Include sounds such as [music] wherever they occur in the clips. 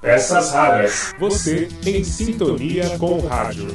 Peças raras. Você em sintonia com o rádio.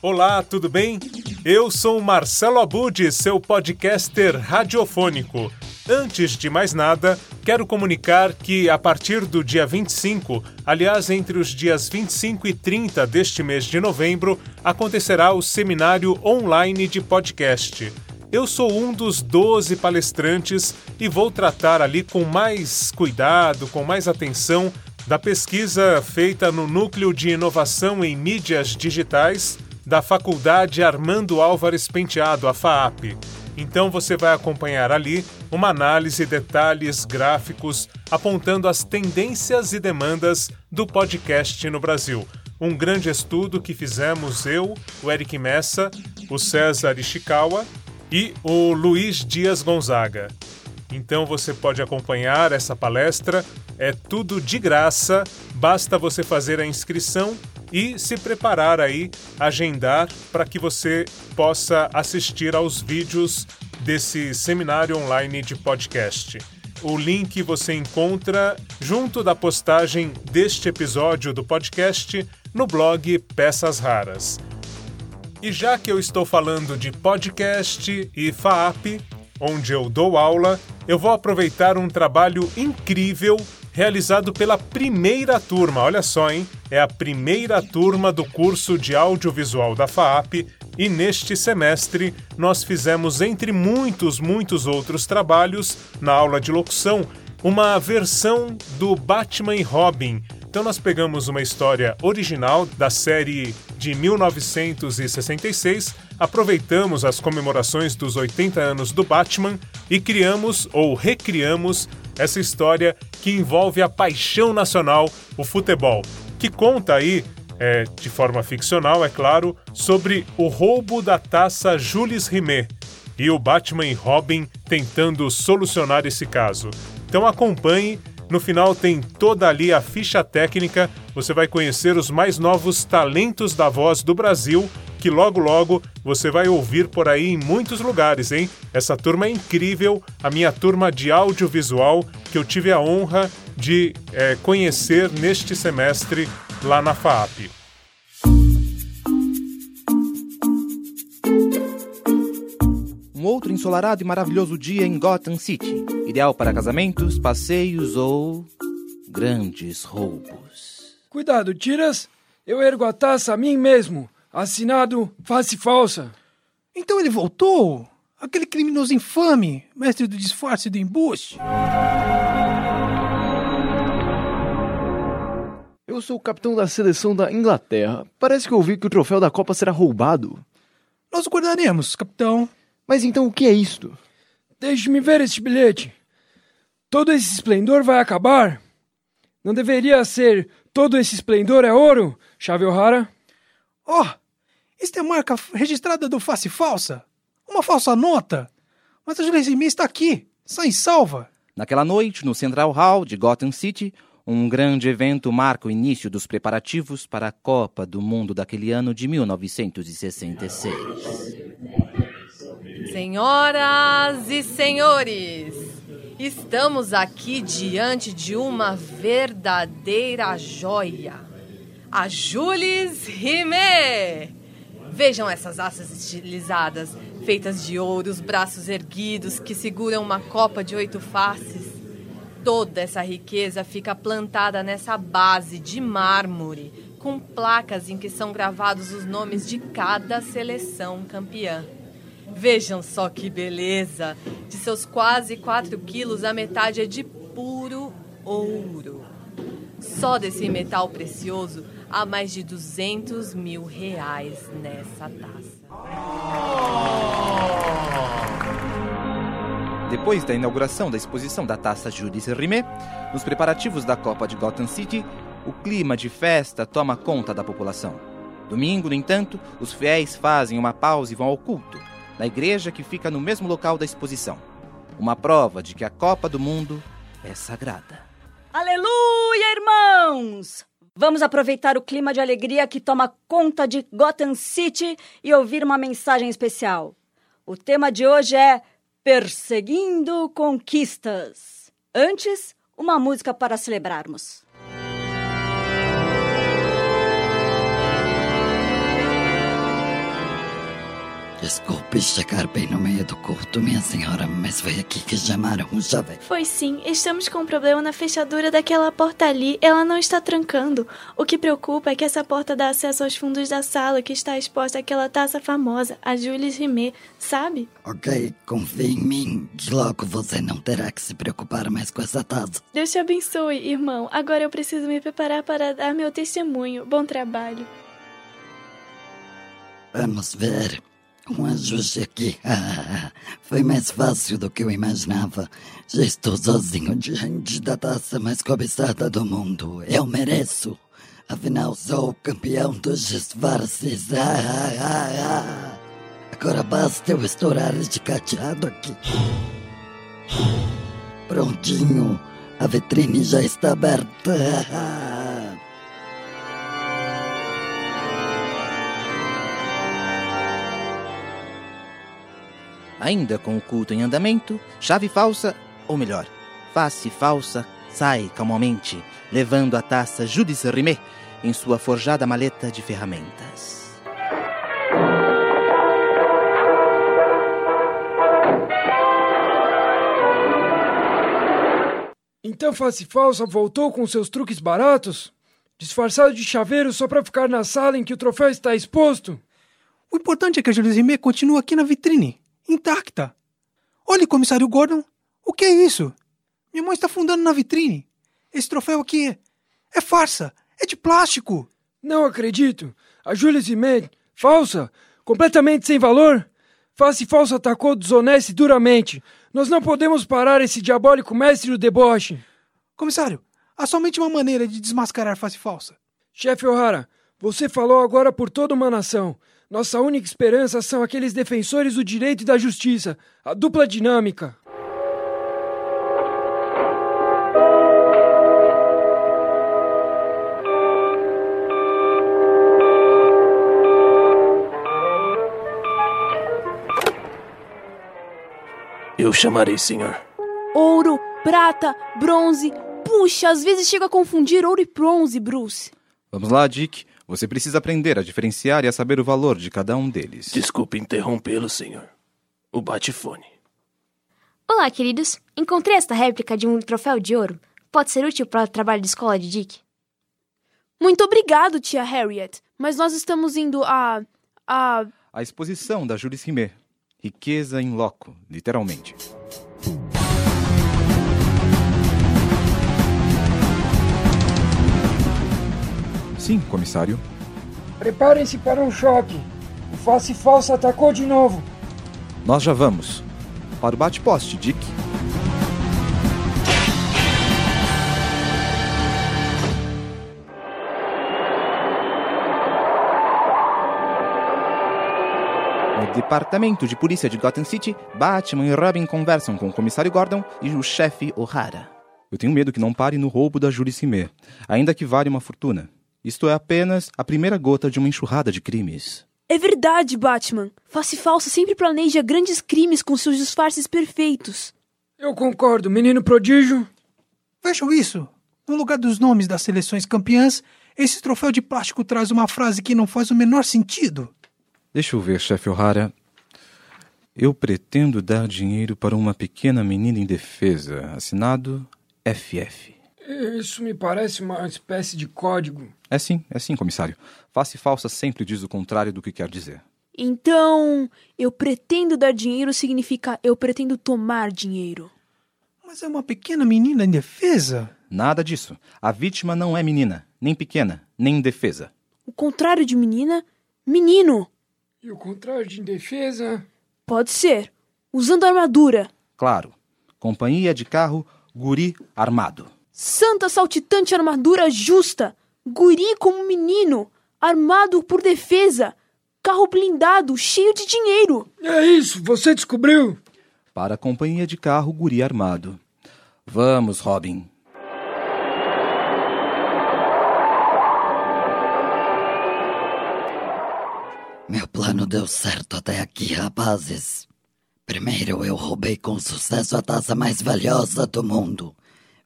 Olá, tudo bem? Eu sou Marcelo Abud, seu podcaster radiofônico. Antes de mais nada, quero comunicar que a partir do dia 25, aliás, entre os dias 25 e 30 deste mês de novembro, acontecerá o seminário online de podcast. Eu sou um dos 12 palestrantes e vou tratar ali com mais cuidado, com mais atenção, da pesquisa feita no Núcleo de Inovação em Mídias Digitais da Faculdade Armando Álvares Penteado, a FAAP. Então você vai acompanhar ali uma análise, detalhes, gráficos, apontando as tendências e demandas do podcast no Brasil. Um grande estudo que fizemos eu, o Eric Messa, o César Ishikawa e o Luiz Dias Gonzaga. Então você pode acompanhar essa palestra, é tudo de graça, basta você fazer a inscrição e se preparar aí, agendar para que você possa assistir aos vídeos desse seminário online de podcast. O link você encontra junto da postagem deste episódio do podcast no blog Peças Raras. E já que eu estou falando de podcast e FAAP, onde eu dou aula, eu vou aproveitar um trabalho incrível realizado pela primeira turma. Olha só, hein? É a primeira turma do curso de audiovisual da FAAP e neste semestre nós fizemos, entre muitos, muitos outros trabalhos, na aula de locução, uma versão do Batman e Robin. Então nós pegamos uma história original da série de 1966, aproveitamos as comemorações dos 80 anos do Batman e criamos ou recriamos essa história que envolve a paixão nacional, o futebol, que conta aí, é, de forma ficcional, é claro, sobre o roubo da taça Jules Rimet e o Batman e Robin tentando solucionar esse caso. Então acompanhe, no final tem toda ali a ficha técnica, você vai conhecer os mais novos talentos da voz do Brasil que logo logo você vai ouvir por aí em muitos lugares, hein? Essa turma é incrível, a minha turma de audiovisual que eu tive a honra de é, conhecer neste semestre lá na FAAP. Ensolarado e maravilhoso dia em Gotham City, ideal para casamentos, passeios ou grandes roubos. Cuidado, tiras! Eu ergo a taça a mim mesmo. Assinado face falsa. Então ele voltou? Aquele criminoso infame, mestre do disfarce e do embuste. Eu sou o capitão da seleção da Inglaterra. Parece que ouvi que o troféu da Copa será roubado. Nós o guardaremos, capitão. Mas então o que é isto? Deixe-me ver este bilhete. Todo esse esplendor vai acabar? Não deveria ser todo esse esplendor é ouro, Chave O'Hara? Oh, esta é marca registrada do face falsa. Uma falsa nota. Mas a Julia está aqui, sã e salva. Naquela noite, no Central Hall de Gotham City, um grande evento marca o início dos preparativos para a Copa do Mundo daquele ano de 1966. Senhoras e senhores, estamos aqui diante de uma verdadeira joia a Jules Rimet. Vejam essas asas estilizadas, feitas de ouro, os braços erguidos que seguram uma copa de oito faces. Toda essa riqueza fica plantada nessa base de mármore, com placas em que são gravados os nomes de cada seleção campeã. Vejam só que beleza! De seus quase 4 quilos, a metade é de puro ouro. Só desse metal precioso, há mais de 200 mil reais nessa taça. Depois da inauguração da exposição da taça Jules Rimet, nos preparativos da Copa de Gotham City, o clima de festa toma conta da população. Domingo, no entanto, os fiéis fazem uma pausa e vão ao culto, na igreja que fica no mesmo local da exposição. Uma prova de que a Copa do Mundo é sagrada. Aleluia, irmãos! Vamos aproveitar o clima de alegria que toma conta de Gotham City e ouvir uma mensagem especial. O tema de hoje é Perseguindo Conquistas. Antes, uma música para celebrarmos. Desculpe chegar bem no meio do culto, minha senhora, mas foi aqui que chamaram o jovem. Foi sim, estamos com um problema na fechadura daquela porta ali. Ela não está trancando. O que preocupa é que essa porta dá acesso aos fundos da sala que está exposta àquela taça famosa, a Jules Rimet, sabe? Ok, confie em mim, que logo você não terá que se preocupar mais com essa taça. Deus te abençoe, irmão. Agora eu preciso me preparar para dar meu testemunho. Bom trabalho. Vamos ver. Um ajuste aqui. Ah, [laughs] foi mais fácil do que eu imaginava. Já estou sozinho diante da taça mais cobiçada do mundo. Eu mereço. Afinal, sou o campeão dos disfarces. Ah, [laughs] ah. Agora basta eu estourar este cadeado aqui. Prontinho. A vitrine já está aberta. [laughs] Ainda com o culto em andamento, chave falsa, ou melhor, face falsa, sai calmamente, levando a taça Judice Rimet em sua forjada maleta de ferramentas. Então Face Falsa voltou com seus truques baratos? Disfarçado de chaveiro só para ficar na sala em que o troféu está exposto? O importante é que a Jules Rimet continua aqui na vitrine, intacta. Olhe, comissário Gordon, o que é isso? Minha mãe está fundando na vitrine. Esse troféu aqui é, é farsa, é de plástico. Não acredito. A Jules Rimet, falsa, completamente sem valor. Face Falsa atacou desonesta e duramente. Nós não podemos parar esse diabólico mestre do deboche. Comissário, há somente uma maneira de desmascarar face falsa. Chefe O'Hara, você falou agora por toda uma nação. Nossa única esperança são aqueles defensores do direito e da justiça, a dupla dinâmica. Eu chamarei, senhor. Ouro, prata, bronze. Puxa, às vezes chega a confundir ouro e bronze, Bruce. Vamos lá, Dick. Você precisa aprender a diferenciar e a saber o valor de cada um deles. Desculpe interrompê-lo, senhor. O batifone. Olá, queridos. Encontrei esta réplica de um troféu de ouro. Pode ser útil para o trabalho de escola de Dick. Muito obrigado, tia Harriet. Mas nós estamos indo a. a. A exposição da Jules Rimet. Riqueza em loco, literalmente. Sim, comissário. Preparem-se para um choque. O face falsa atacou de novo. Nós já vamos. Para o bate-poste, Dick. No departamento de polícia de Gotham City, Batman e Robin conversam com o comissário Gordon e o chefe O'Hara. Eu tenho medo que não pare no roubo da Julie Rimet, ainda que vale uma fortuna. Isto é apenas a primeira gota de uma enxurrada de crimes. É verdade, Batman. Face Falsa sempre planeja grandes crimes com seus disfarces perfeitos. Eu concordo, menino prodígio. Vejam isso. No lugar dos nomes das seleções campeãs, esse troféu de plástico traz uma frase que não faz o menor sentido. Deixa eu ver, chefe O'Hara. Eu pretendo dar dinheiro para uma pequena menina indefesa. Assinado FF. Isso me parece uma espécie de código. É sim, é sim, comissário. Face falsa sempre diz o contrário do que quer dizer. Então, eu pretendo dar dinheiro significa eu pretendo tomar dinheiro. Mas é uma pequena menina indefesa? Nada disso. A vítima não é menina, nem pequena, nem indefesa. O contrário de menina, menino. E o contrário de indefesa? Pode ser. Usando armadura. Claro. Companhia de carro, guri armado. Santa saltitante armadura justa. Guri como menino. Armado por defesa. Carro blindado, cheio de dinheiro. É isso, você descobriu. Para a companhia de carro, guri armado. Vamos, Robin. Meu plano deu certo até aqui, rapazes. Primeiro eu roubei com sucesso a taça mais valiosa do mundo.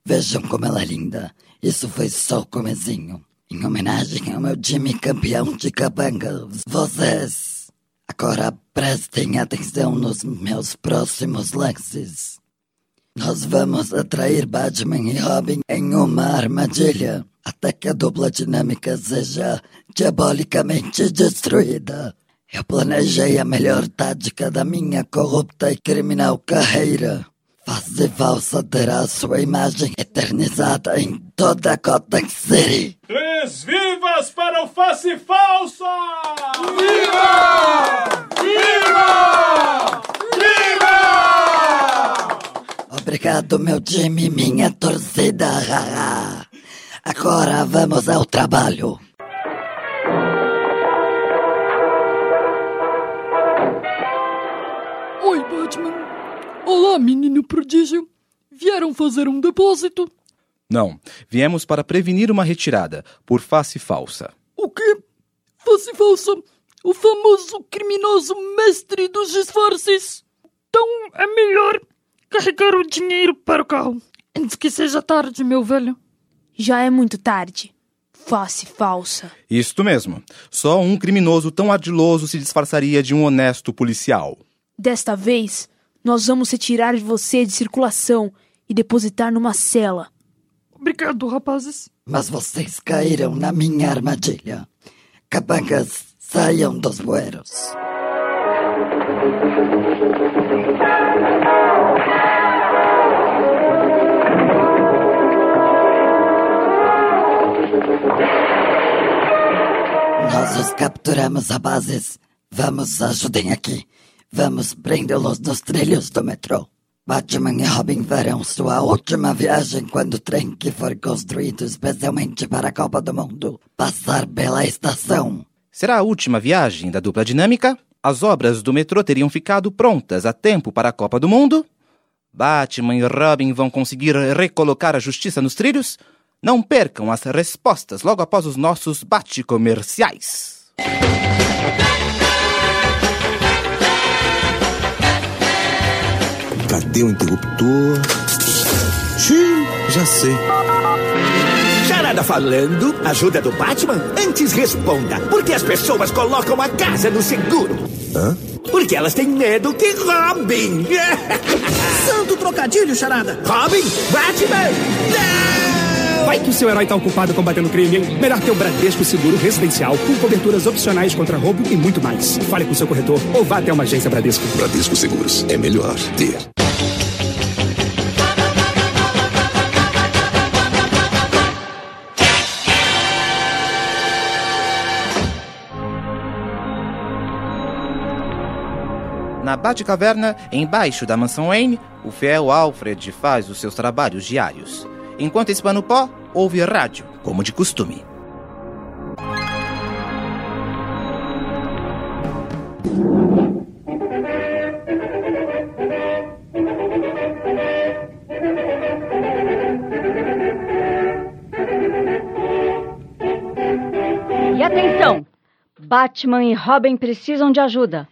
Vejam como ela é linda. Isso foi só o comezinho. Em homenagem ao meu time campeão de capangas, vocês. Agora prestem atenção nos meus próximos lances. Nós vamos atrair Batman e Robin em uma armadilha até que a dupla dinâmica seja diabolicamente destruída. Eu planejei a melhor tática da minha corrupta e criminal carreira. Falsa terá sua imagem eternizada em toda Gotham City. Três vivas para o Face Falsa! Viva! Viva! Viva! Obrigado, meu time, minha torcida. Agora vamos ao trabalho. Prodígio. Vieram fazer um depósito? Não, viemos para prevenir uma retirada por face falsa. O quê? Face falsa? O famoso criminoso mestre dos disfarces. Então é melhor carregar o dinheiro para o carro antes que seja tarde, meu velho. Já é muito tarde. Face falsa. Isto mesmo. Só um criminoso tão ardiloso se disfarçaria de um honesto policial. Desta vez, nós vamos retirar você de circulação e depositar numa cela. Obrigado, rapazes. Mas vocês caíram na minha armadilha. Capangas, saiam dos bueiros. Nós os capturamos a bases. Vamos, ajudem aqui. Vamos prendê-los nos trilhos do metrô. Batman e Robin farão sua última viagem quando o trem que for construído especialmente para a Copa do Mundo passar pela estação. Será a última viagem da dupla dinâmica? As obras do metrô teriam ficado prontas a tempo para a Copa do Mundo? Batman e Robin vão conseguir recolocar a justiça nos trilhos? Não percam as respostas logo após os nossos bate-comerciais. Cadê o interruptor? Xiii, já sei. Charada falando, ajuda do Batman? Antes responda, por que as pessoas colocam a casa no seguro? Hã? Porque elas têm medo de Robin. [laughs] Santo trocadilho, Charada. Robin? Batman? Não! Vai que o seu herói tá ocupado combatendo crime, hein? Melhor ter o Bradesco Seguro Residencial, com coberturas opcionais contra roubo e muito mais. Fale com seu corretor ou vá até uma agência Bradesco. Bradesco Seguros. É melhor ter. Na Batcaverna, embaixo da mansão Wayne, o fiel Alfred faz os seus trabalhos diários. Enquanto espana o pó, ouve rádio, como de costume. E atenção! Batman e Robin precisam de ajuda.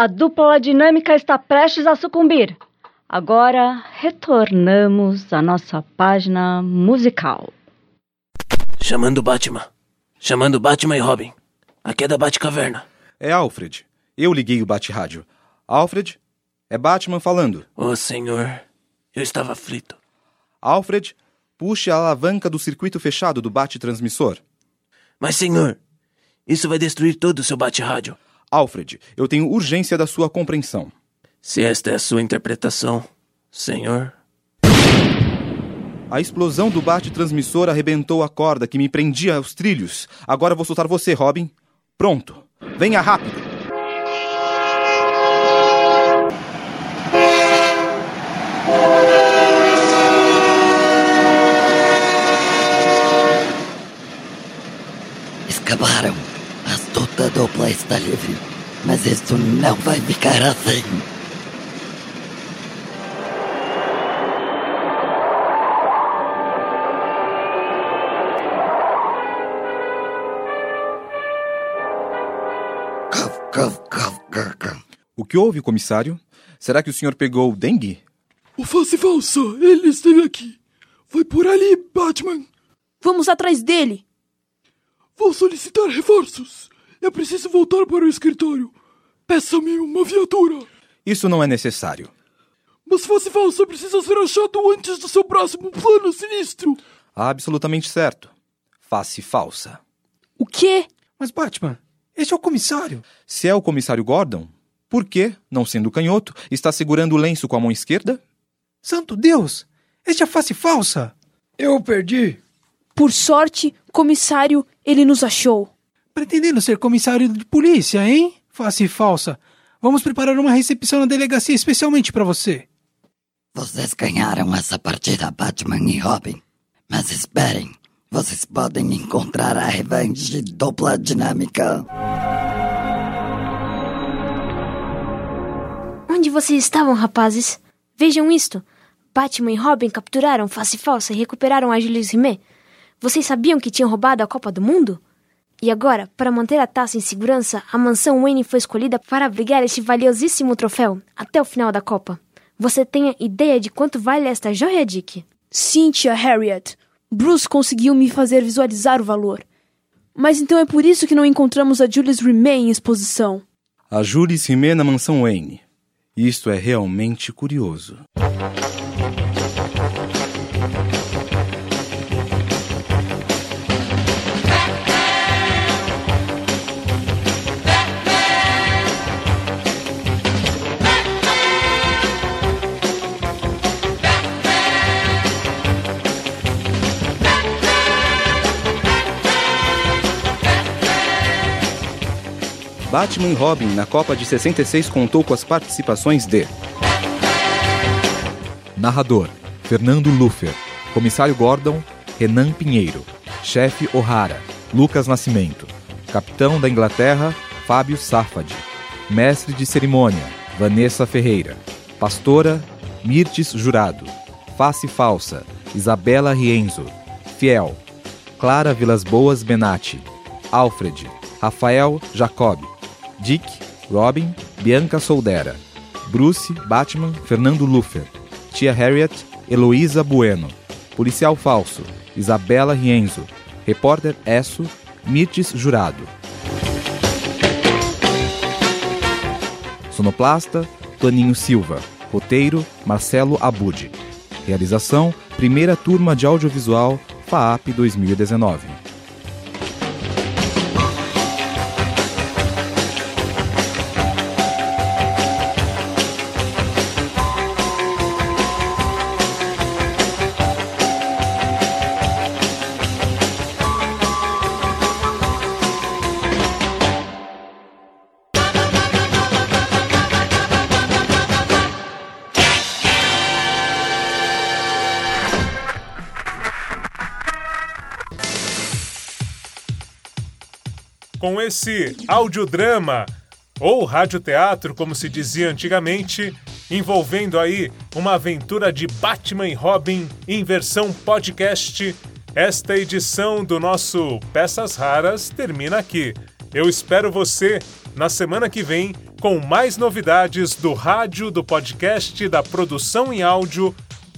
A dupla dinâmica está prestes a sucumbir. Agora retornamos à nossa página musical. Chamando Batman. Chamando Batman e Robin. Aqui é da Batcaverna. É Alfred. Eu liguei o bate-rádio. Alfred, é Batman falando. Oh, senhor. Eu estava aflito. Alfred, puxe a alavanca do circuito fechado do bate-transmissor. Mas, senhor, isso vai destruir todo o seu bate-rádio. Alfred, eu tenho urgência da sua compreensão. Se esta é a sua interpretação, senhor. A explosão do bate-transmissor arrebentou a corda que me prendia aos trilhos. Agora vou soltar você, Robin. Pronto. Venha rápido. Escaparam. A dupla está livre. Mas isso não vai ficar assim. O que houve, comissário? Será que o senhor pegou dengue? O face falsa, ele esteve aqui. Vai por ali, Batman. Vamos atrás dele. Vou solicitar reforços. É preciso voltar para o escritório. Peça-me uma viatura. Isso não é necessário. Mas face falsa precisa ser achado antes do seu próximo plano sinistro. Absolutamente certo. Face falsa. O quê? Mas, Batman, este é o comissário. Se é o comissário Gordon, por que, não sendo canhoto, está segurando o lenço com a mão esquerda? Santo Deus! Este é face falsa! Eu perdi. Por sorte, comissário, ele nos achou. Pretendendo ser comissário de polícia, hein? Face falsa. Vamos preparar uma recepção na delegacia especialmente para você. Vocês ganharam essa partida, Batman e Robin. Mas esperem, vocês podem encontrar a revanche dupla dinâmica. Onde vocês estavam, rapazes? Vejam isto. Batman e Robin capturaram Face Falsa e recuperaram a Julius Rimet. Vocês sabiam que tinham roubado a Copa do Mundo? E agora, para manter a taça em segurança, a mansão Wayne foi escolhida para abrigar este valiosíssimo troféu até o final da Copa. Você tem ideia de quanto vale esta joia, Dick? Tia Harriet. Bruce conseguiu me fazer visualizar o valor. Mas então é por isso que não encontramos a Julius Rimet em exposição. A Julius Rimet na mansão Wayne. Isto é realmente curioso. Batman e Robin na Copa de 66 contou com as participações de Narrador Fernando Luffer. Comissário Gordon Renan Pinheiro. Chefe O'Hara Lucas Nascimento. Capitão da Inglaterra Fábio Safad Mestre de Cerimônia Vanessa Ferreira. Pastora Mirtes Jurado. Face Falsa Isabela Rienzo. Fiel Clara Vilas Boas Benatti. Alfred Rafael Jacob Dick, Robin, Bianca Soldera, Bruce, Batman, Fernando Luffer, Tia Harriet, Heloísa Bueno, Policial Falso, Isabela Rienzo, Repórter Esso, Mirtes Jurado. Sonoplasta, Toninho Silva. Roteiro, Marcelo Abud. Realização, primeira turma de audiovisual, FAAP 2019. Com esse audiodrama, ou radioteatro, como se dizia antigamente, envolvendo aí uma aventura de Batman e Robin em versão podcast, esta edição do nosso Peças Raras termina aqui. Eu espero você na semana que vem com mais novidades do rádio, do podcast, da produção em áudio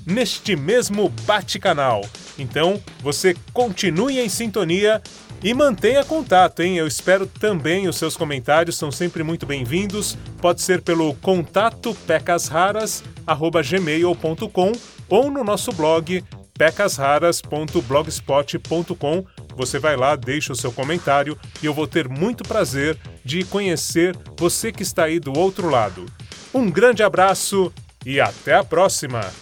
neste mesmo Bate-Canal. Então, você continue em sintonia e mantenha contato, hein? Eu espero também os seus comentários, são sempre muito bem-vindos. Pode ser pelo contato pecasraras@gmail.com ou no nosso blog pecasraras.blogspot.com. Você vai lá, deixa o seu comentário e eu vou ter muito prazer de conhecer você que está aí do outro lado. Um grande abraço e até a próxima!